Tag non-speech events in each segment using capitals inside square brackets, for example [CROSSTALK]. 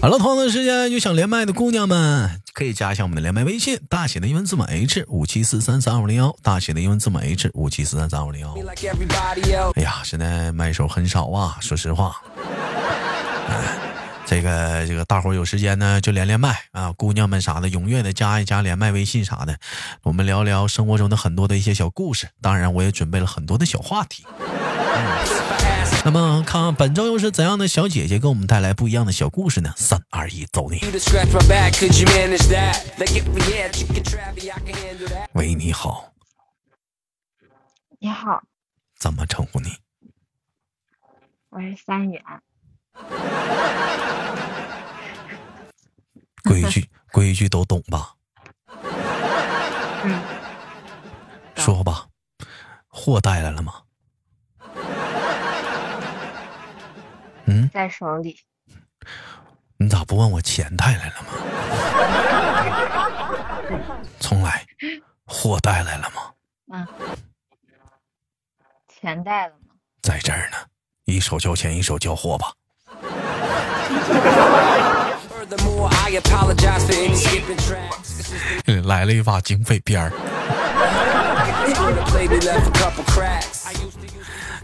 好了，同样的时间有想连麦的姑娘们，可以加一下我们的连麦微信，大写的英文字母 H 五七四三三五零幺，大写的英文字母 H 五七四三三五零幺。哎呀，现在麦手很少啊，说实话。哎，这个这个，大伙有时间呢就连连麦啊，姑娘们啥的，踊跃的加一加连麦微信啥的，我们聊聊生活中的很多的一些小故事。当然，我也准备了很多的小话题。[LAUGHS] 那么，看看本周又是怎样的小姐姐给我们带来不一样的小故事呢？三二一，走你！喂，你好。你好。怎么称呼你？我是三元。规矩 [LAUGHS] 规矩都懂吧？嗯。说吧，货带来了吗？在手里。你咋不问我钱带来了吗？[LAUGHS] 重来，货带来了吗？啊，钱带了吗？在这儿呢，一手交钱一手交货吧。来了一把警匪片儿。[LAUGHS]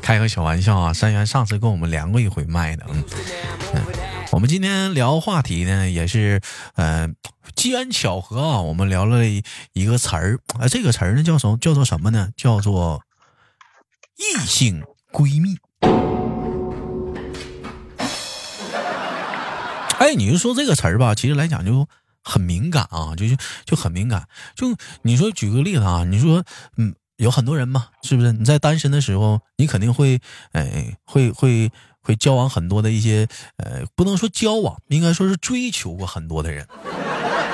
开个小玩笑啊，三元上次跟我们连过一回麦的，嗯，我们今天聊话题呢，也是，呃，机缘巧合啊，我们聊了一个词儿，啊，这个词儿呢叫什么？叫做什么呢？叫做异性闺蜜。哎，你就说这个词儿吧，其实来讲就很敏感啊，就就就很敏感。就你说举个例子啊，你说，嗯。有很多人嘛，是不是？你在单身的时候，你肯定会，哎，会会会交往很多的一些，呃，不能说交往，应该说是追求过很多的人，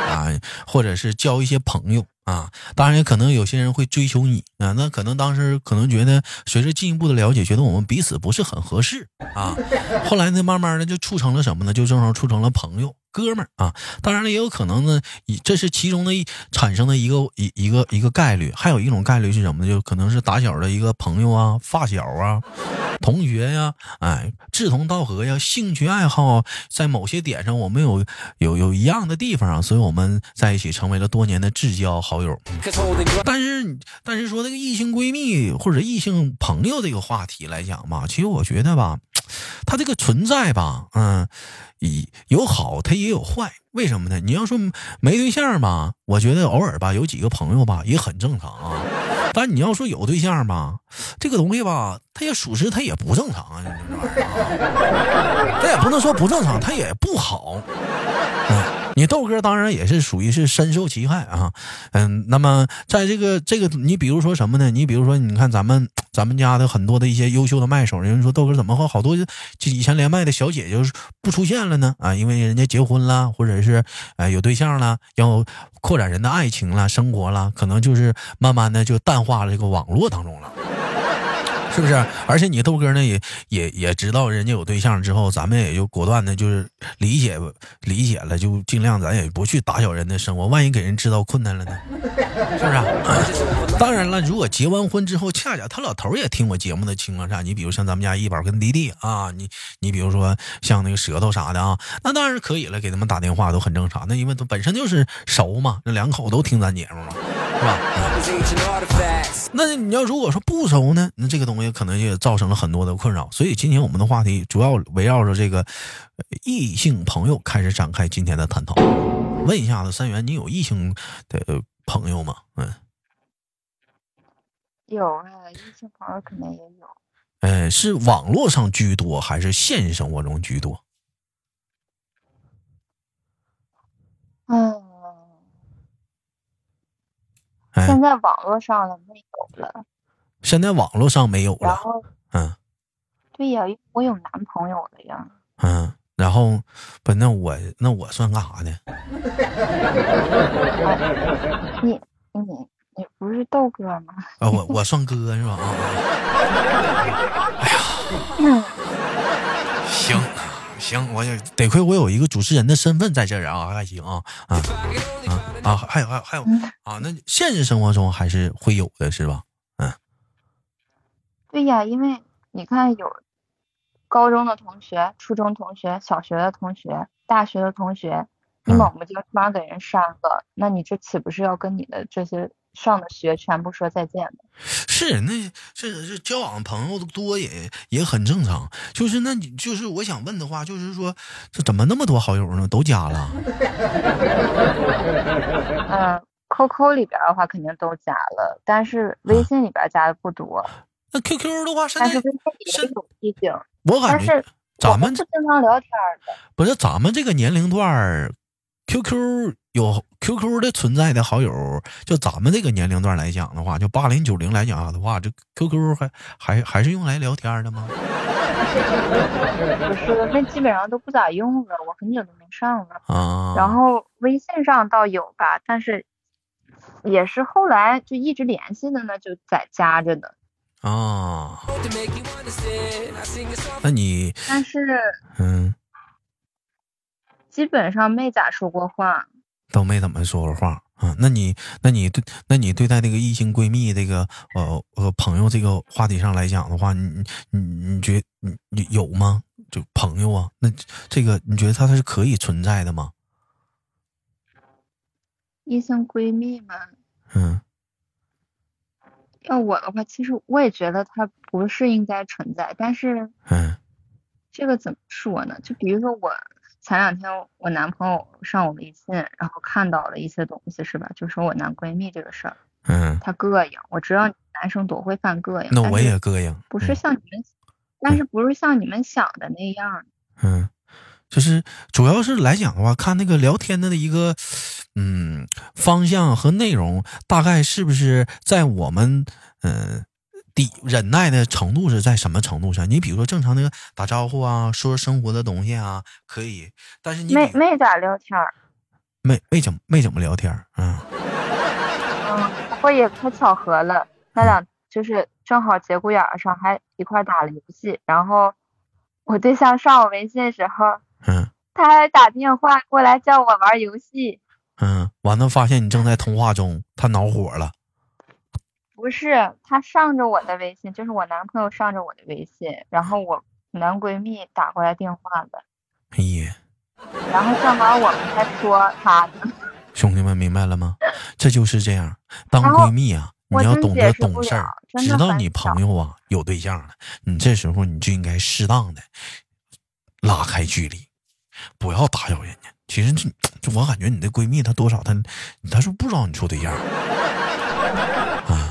啊，或者是交一些朋友啊。当然，也可能有些人会追求你啊，那可能当时可能觉得，随着进一步的了解，觉得我们彼此不是很合适啊。后来呢，慢慢的就处成了什么呢？就正好处成了朋友。哥们儿啊，当然了，也有可能呢，这是其中的一产生的一个一一个一个概率，还有一种概率是什么呢？就可能是打小的一个朋友啊、发小啊、同学呀，哎，志同道合呀，兴趣爱好在某些点上我们有有有一样的地方啊，所以我们在一起成为了多年的至交好友。但是，但是说这个异性闺蜜或者异性朋友这个话题来讲吧，其实我觉得吧，它这个存在吧，嗯。有好，他也有坏，为什么呢？你要说没对象吧，我觉得偶尔吧有几个朋友吧也很正常啊。但你要说有对象吧，这个东西吧，它也属实，它也不正常啊。这也不能说不正常，它也不好。你豆哥当然也是属于是深受其害啊，嗯，那么在这个这个，你比如说什么呢？你比如说，你看咱们咱们家的很多的一些优秀的麦手，人说豆哥怎么和好多就以前连麦的小姐姐不出现了呢？啊，因为人家结婚了，或者是呃有对象了，要扩展人的爱情了，生活了，可能就是慢慢的就淡化了这个网络当中了。是不是？而且你豆哥呢，也也也知道人家有对象之后，咱们也就果断的，就是理解理解了，就尽量咱也不去打搅人的生活。万一给人制造困难了呢？是不是？[COUGHS] 当然了，如果结完婚之后，恰巧他老头也听我节目的情况下，你比如像咱们家一宝跟迪迪啊，你你比如说像那个舌头啥的啊，那当然可以了，给他们打电话都很正常。那因为他本身就是熟嘛，那两口都听咱节目嘛，是吧？那你要如果说不熟呢，那这个东西可能也造成了很多的困扰。所以今天我们的话题主要围绕着这个异性朋友开始展开今天的探讨。问一下子三元，你有异性的朋友吗？嗯，有啊，异性朋友肯定也有。呃，是网络上居多还是现实生活中居多？现在网络上了没有了？现在网络上没有了。然后，嗯，对呀，我有男朋友了呀。嗯，然后不，那我那我算干啥呢？[LAUGHS] 你你你不不是豆哥吗？啊，我我算哥是吧？啊，[LAUGHS] 哎呀，嗯，行行，我也得亏我有一个主持人的身份在这儿啊，还行啊啊啊啊，还有还有还有啊，那现实生活中还是会有的是吧？嗯，对呀，因为你看有高中的同学、初中同学、小学的同学、大学的同学，你嗯猛不就突然给人删了，那你这岂不是要跟你的这些上的学全部说再见吗？是那这这交往朋友多也也很正常，就是那你就是我想问的话，就是说这怎么那么多好友呢？都加了？[LAUGHS] 嗯，QQ 里边的话肯定都加了，但是微信里边加的不多，那 QQ 的话，但是微信里也有提醒，我感觉咱们们不经常聊天的。不是咱们这个年龄段儿，QQ 有 QQ 的存在的好友，就咱们这个年龄段来讲的话，就八零九零来讲的话，这 QQ 还还还是用来聊天的吗？不是，那基本上都不咋用了，我很久都没上了。啊，然后微信上倒有吧，但是也是后来就一直联系的呢，就在加着的。啊，那你但是嗯基本上没咋说过话。都没怎么说过话啊？那你那你对那你对待这个异性闺蜜这个呃呃朋友这个话题上来讲的话，你你你你觉你你有吗？就朋友啊，那这个你觉得它它是可以存在的吗？异性闺蜜嘛，嗯要我的话，其实我也觉得它不是应该存在，但是嗯这个怎么说呢？就比如说我前两天我男朋友上我微信，然后看到了一些东西，是吧？就说我男闺蜜这个事儿，嗯，他膈应。我知道男生多会犯膈应，那我也膈应。不是嗯像你们，但是不是像你们想的那样。嗯，就是主要是来讲的话，看那个聊天的一个嗯方向和内容，大概是不是在我们嗯。抵忍耐的程度是在什么程度上？你比如说正常那个打招呼啊，说生活的东西啊，可以，但是你没没咋聊天儿，没没怎么没怎么聊天儿嗯。[LAUGHS] 嗯，不过也太巧合了，那俩就是正好节骨眼儿上还一块打了游戏，然后我对象上我微信的时候，嗯。他还打电话过来叫我玩游戏，嗯，完了发现你正在通话中，他恼火了，不是他上着我的微信，就是我男朋友上着我的微信，然后我男闺蜜打过来电话的，哎呀，然后正好我们还说他呢，[LAUGHS] 兄弟们明白了吗？这就是这样，当闺蜜啊，你要懂得懂事儿知道你朋友啊有对象了，你这时候你就应该适当的拉开距离，不要打扰人家。其实这就我感觉你的闺蜜她多少她她是不知道你处对象啊，他 [LAUGHS]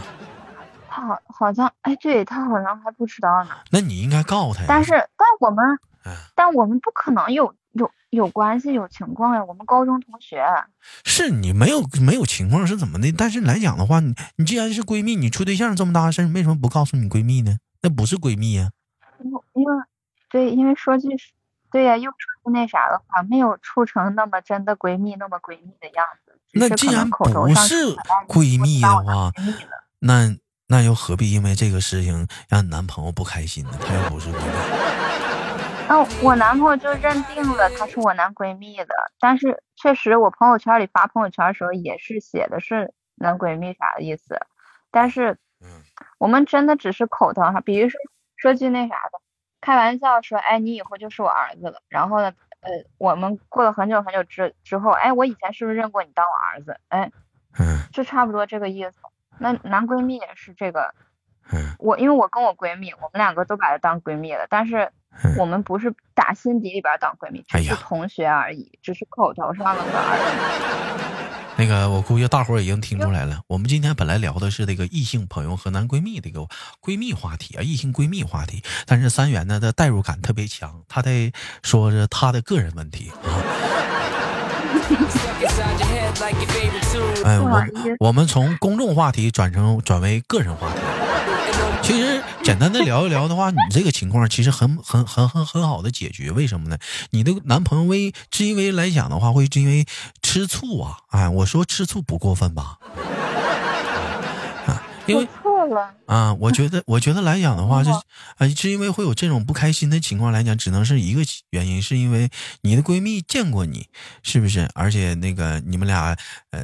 好好像哎，对他好像还不知道呢。那你应该告诉她呀。但是，但我们嗯，但我们不可能有有有关系有情况呀。我们高中同学，是你没有没有情况是怎么的？但是来讲的话，你你既然是闺蜜，你处对象这么大的事儿，你为什么不告诉你闺蜜呢？那不是闺蜜呀、因为因为对，因为说句实对呀，又那啥的话，没有处成那么真的闺蜜那么闺蜜的样子。那既然不是闺蜜的话那那又何必因为这个事情让你男朋友不开心呢？他又不是闺蜜。嗯，我男朋友就认定了他是我男闺蜜的，但是确实我朋友圈里发朋友圈的时候也是写的是男闺蜜啥的意思，但是嗯我们真的只是口头哈，比如说说句那啥的，开玩笑说，哎，你以后就是我儿子了，然后呢，呃，我们过了很久很久之之后，哎，我以前是不是认过你当我儿子？哎，嗯就差不多这个意思。那男闺蜜也是这个，嗯我因为我跟我闺蜜，我们两个都把她当闺蜜了，但是嗯我们不是打心底里边当闺蜜，只是同学而已，只是口头上的而已。[LAUGHS] 那个，我估计大伙儿已经听出来了。我们今天本来聊的是这个异性朋友和男闺蜜这个闺蜜话题啊，异性闺蜜话题。但是三元呢，他代入感特别强，他在说着他的个人问题啊。[LAUGHS] 哎，我我们从公众话题转成转为个人话题。其实简单的聊一聊的话，你这个情况其实很很很很很好的解决。为什么呢？你的男朋友为是因为来讲的话，会是因为吃醋啊。哎，我说吃醋不过分吧？啊因为错了啊，我觉得，我觉得来讲的话，[LAUGHS] 是哦啊，是因为会有这种不开心的情况来讲，只能是一个原因，是因为你的闺蜜见过你，是不是？而且那个你们俩，呃，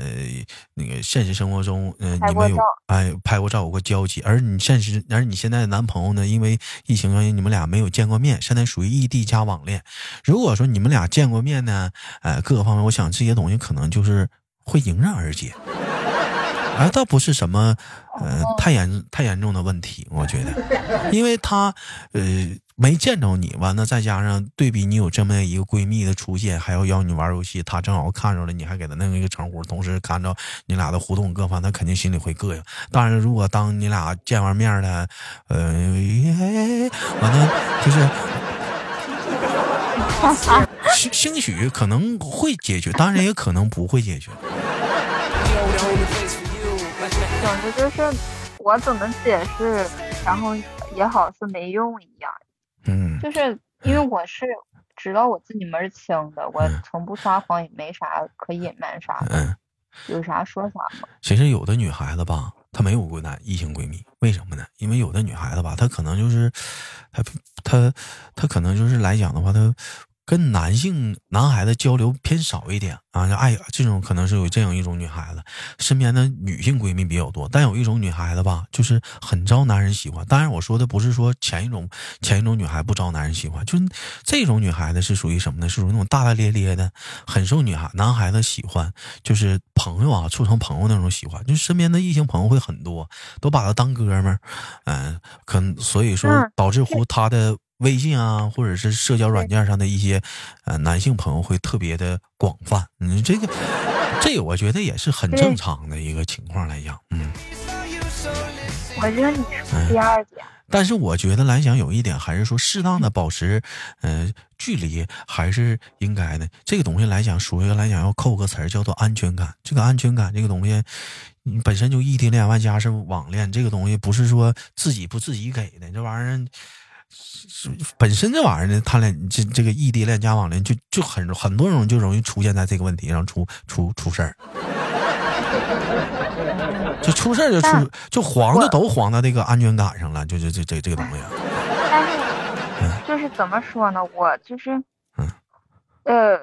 那个现实生活中，呃，你们有哎拍过照，有过交集，而你现实，而你现在的男朋友呢，因为疫情原因，你们俩没有见过面，现在属于异地加网恋。如果说你们俩见过面呢，呃，各个方面，我想这些东西可能就是会迎刃而解。而倒不是什么，呃，太严太严重的问题，我觉得，因为他，呃，没见着你，完了再加上对比你有这么一个闺蜜的出现，还要邀你玩游戏，他正好看着了，你还给他弄一个称呼，同时看着你俩的互动各方，他肯定心里会膈应。当然，如果当你俩见完面了，呃，完了就是。[LAUGHS] 兴兴许可能会解决，当然也可能不会解决。[LAUGHS] 总之就是我怎么解释，然后也好是没用一样。嗯就是因为我是知道我自己门儿清的，我嗯从不撒谎，也没啥可隐瞒啥的，嗯。有啥说啥嘛。其实有的女孩子吧，她没有过男异性闺蜜，为什么呢？因为有的女孩子吧，她可能就是，她她她可能就是来讲的话，她跟男性男孩子交流偏少一点啊，就爱这种可能是有这样一种女孩子，身边的女性闺蜜比较多，但有一种女孩子吧，就是很招男人喜欢。当然，我说的不是说前一种前一种女孩不招男人喜欢，就是这种女孩子是属于什么呢？是属于那种大大咧咧的，很受女孩男孩子喜欢，就是朋友啊，处成朋友那种喜欢，就是身边的异性朋友会很多，都把她当哥们儿，嗯、可所以说嗯导致乎她的。微信啊，或者是社交软件上的一些呃男性朋友会特别的广泛，嗯，这个这个我觉得也是很正常的一个情况来讲，嗯。我觉得你是第二点，但是我觉得来讲，有一点还是说适当的保持，呃，距离还是应该的。这个东西来讲，属于来讲要扣个词儿，叫做安全感。这个安全感这个东西，你本身就异地恋，外加是网恋，这个东西不是说自己不自己给的，这玩意儿。是本身这玩意儿呢，他俩这这个异地恋加网恋就就很很多人就容易出现在这个问题上出出出事儿，就出事儿就出就黄的都黄到这个安全感上了，就就这这这个东西啊。但是就是怎么说呢？我就是嗯，呃，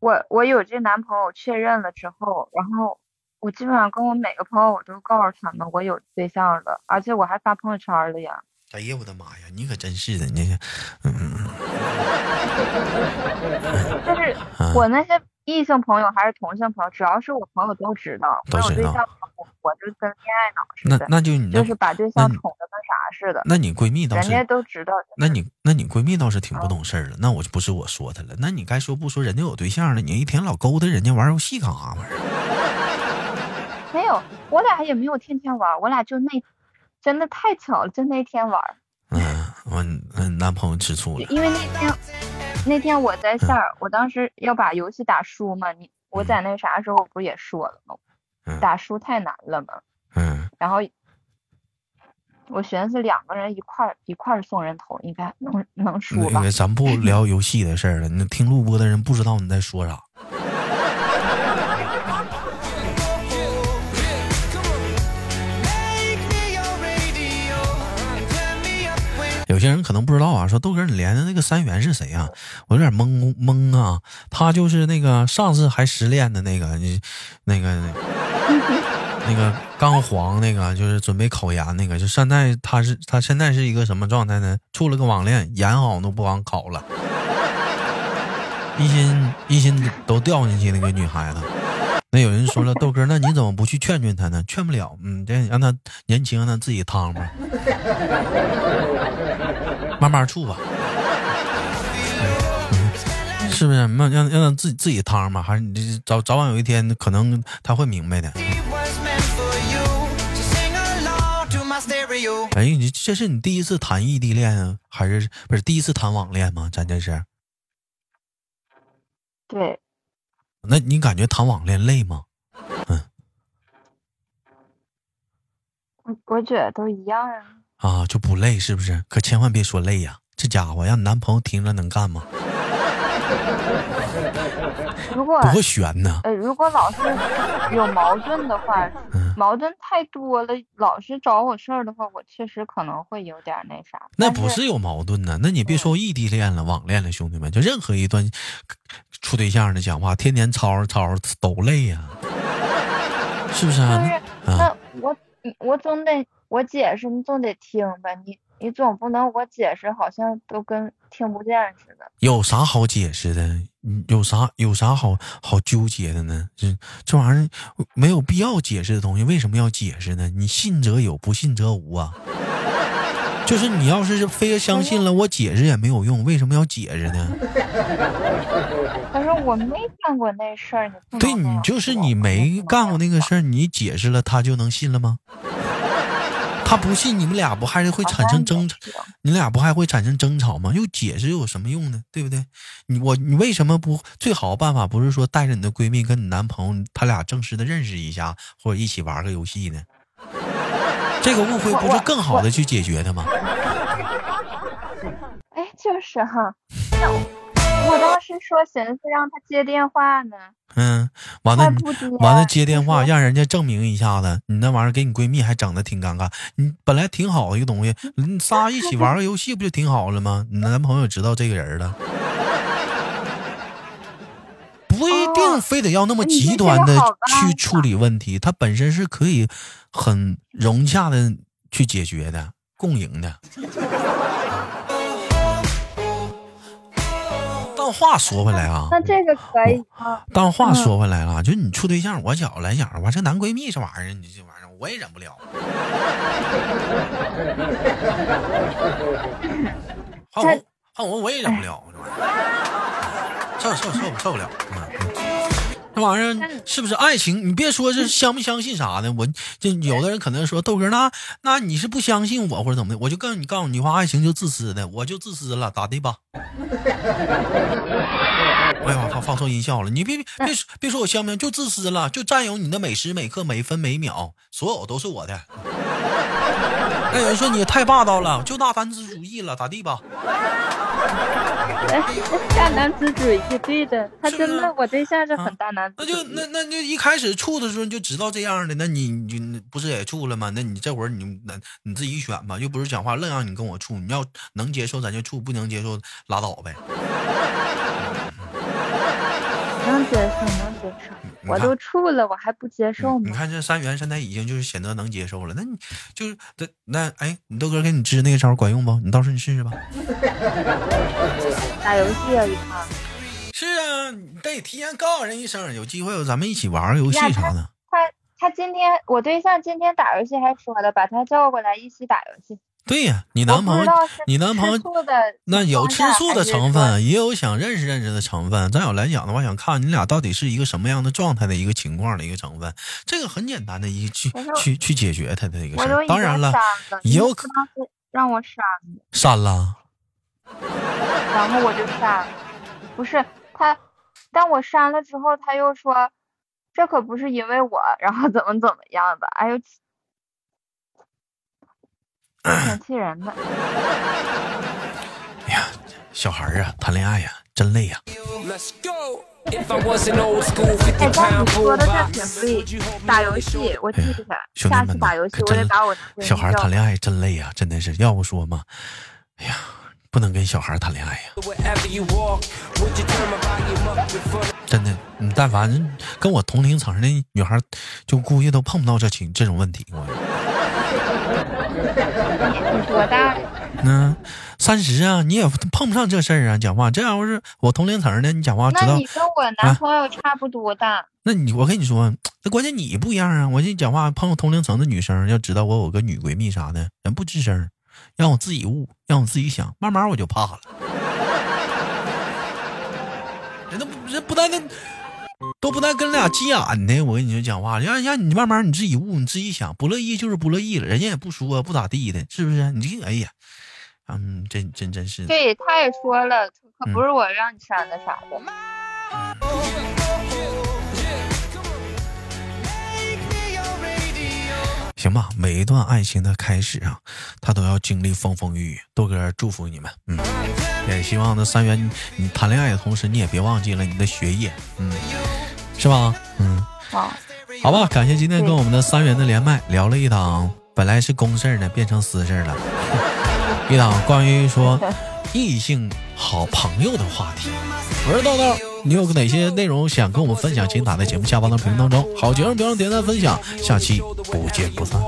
我我有这男朋友确认了之后，然后我基本上跟我每个朋友我都告诉他们我有对象了，而且我还发朋友圈了呀。哎呀，我的妈呀！你可真是的，你嗯嗯就是啊我那些异性朋友还是同性朋友，只要是我朋友都知道，都知道我有对象，我我就跟恋爱脑似的，那就你那就是把对象宠的跟啥似的，那你闺蜜倒人家是，都知道。那你那你闺蜜倒是挺不懂事儿了。那我就不是我说她了，那你该说不说，人家有对象了，你一天老勾搭人家玩游戏干啥玩意儿？[LAUGHS] 没有，我俩也没有天天玩，我俩就那真的太巧了，就那天玩。嗯，我嗯男朋友吃醋了，因为那天那天我在线儿，我当时要把游戏打输嘛，你我在那啥时候不是也说了吗？嗯打输太难了嘛，嗯然后我寻思两个人一块儿一块儿送人头，应该能能输吧？那个咱不聊游戏的事儿了，那听录播的人不知道你在说啥。[LAUGHS] 有些人可能不知道啊，说豆哥，你连的那个三元是谁啊？我有点懵懵啊。他就是那个上次还失恋的那个，你那个那个刚黄那个，就是准备考研那个，就现在他是他现在是一个什么状态呢？处了个网恋，研好像都不往考了，一心一心都掉进去那个女孩子。那有人说了，豆哥，那你怎么不去劝劝他呢？劝不了，嗯，这让他年轻，让他自己趟吧，慢慢处吧，嗯是不是？让让让他自己自己趟吧，还是你早早晚有一天可能他会明白的。哎，你这是你第一次谈异地恋啊，还是不是第一次谈网恋吗？咱这是？对，那你感觉谈网恋累吗？我我觉得都一样啊。啊，就不累是不是？可千万别说累呀、这家伙让你男朋友听着能干吗？如果多悬呢！呃，如果老是有矛盾的话，嗯矛盾太多了，老是找我事儿的话，我确实可能会有点那啥。那不是有矛盾呢？那你别说异地恋了，网恋了，兄弟们，就任何一段处对象的讲话，天天吵吵吵吵都累呀、是不是啊？就是那啊，那我我总得我解释，你总得听吧，你你总不能我解释好像都跟听不见似的。有啥好解释的？嗯有啥有啥好好纠结的呢？这这玩意儿没有必要解释的东西，为什么要解释呢？你信则有，不信则无啊。就是你要是非要相信了，我解释也没有用，为什么要解释呢？他说我没干过那事儿，你对你就是你没干过那个事。儿，你解释了，他就能信了吗？他不信，你们俩不还是会产生争吵？你俩不还会产生争吵吗？又解释又有什么用呢？对不对？你我你为什么不最好的办法不是说带着你的闺蜜跟你男朋友他俩正式的认识一下，或者一起玩个游戏呢？[LAUGHS] 这个误会不是更好的去解决的吗？[LAUGHS] 哎，就是哈，那我我当时说寻思让他接电话呢，嗯，完了完了接电话，让人家证明一下子，你那玩意儿给你闺蜜还整的挺尴尬。你本来挺好的一个东西，你仨一起玩个游戏不就挺好了吗？你男朋友知道这个人了，不一定哦非得要那么极端的去处理问题，他本身是可以很融洽的去解决的，共赢的。但话说回来啊，那这个可以啊。但话嗯说回来了，就你处对象，我觉着来讲，我这男闺蜜这玩意儿，你这玩意儿我也忍不了。[LAUGHS] 换我，换我我也忍不了这玩意儿，受受受受不了。嗯，这玩意儿是不是爱情？你别说是相不相信啥的，我这有的人可能说豆哥，那那你是不相信我或者怎么的？我就告诉你，告诉你话，爱情就自私的，我就自私了，咋的吧？[LAUGHS] 哎呀，放放错音效了！你别别别说别说我相不相，就自私了，就占有你的每时每刻每分每秒，所有都是我的。[LAUGHS] 那有人说你太霸道了，就大男子主义了，咋地吧？[LAUGHS] 大男子主义，对的，他真的，我对象是啊很大男子那。就那那就一开始处的时候就知道这样的，那你你不是也处了吗？那你这会儿你那你自己选吧，又不是讲话愣让你跟我处，你要能接受咱就处，不能接受拉倒呗。能接受，能接受。我都处了，我还不接受吗？你看这三元现在已经就是显得能接受了，那你就是那那哎，你豆哥给你支那个招管用不？你到时候你试试吧。[LAUGHS] 打游戏啊，一块。是啊，你得提前告诉人一声，有机会咱们一起玩个游戏啥的。他他今天我对象今天打游戏还说了，把他叫过来一起打游戏。对呀，你男朋友你男朋友那有吃醋的成分，也有想认识认识的成分。咱有来讲的话，想看你俩到底是一个什么样的状态的一个情况的一个成分。这个很简单的一去去去解决他的一个事当然了也有可你当时让我删的，删了。然后我就删了。不是他，但我删了之后，他又说这可不是因为我，然后怎么怎么样的，哎呦，挺气人的。哎呀，小孩儿啊，谈恋爱呀、真累呀、Let's go. If I was an old school 50哎，但你说的 robot, 这挺对，打游戏我记下，兄弟下次们打游戏可真我得把我小孩儿谈恋爱真累呀、真的是要不说嘛，哎呀，不能跟小孩儿谈恋爱呀、真的，你但凡跟我同龄层的女孩儿，就估计都碰不到这情这种问题。我，多大了？嗯，三十啊，你也碰不上这事儿啊。讲话这要是我同龄层的，你讲话知道那你，跟我男朋友差不多大，那你我跟你说，那关键你不一样啊。我这讲话碰到同龄层的女生，要知道我有个女闺蜜啥的，人不吱声，让我自己悟，让我自己想，慢慢我就怕了。人都不人不带那都不带跟俩急眼的，我跟你说讲话，让让你慢慢你自己悟，你自己想，不乐意就是不乐意了，人家也不说不咋地的，是不是？你这哎呀，嗯，真真真是的。对，他也说了，可嗯不是我让你删的啥的。行行吧，每一段爱情的开始啊，他都要经历风风雨雨。豆哥祝福你们，嗯，也希望呢三元你谈恋爱的同时，你也别忘记了你的学业，嗯，是吧？嗯，好，好吧，感谢今天跟我们的三元的连麦，聊了一档本来是公事儿呢，变成私事儿了，[LAUGHS] 一档关于说异性好朋友的话题。我是豆豆，你有哪些内容想跟我们分享？请打在节目下方的评论当中。好节目别忘点赞分享，下期不见不散。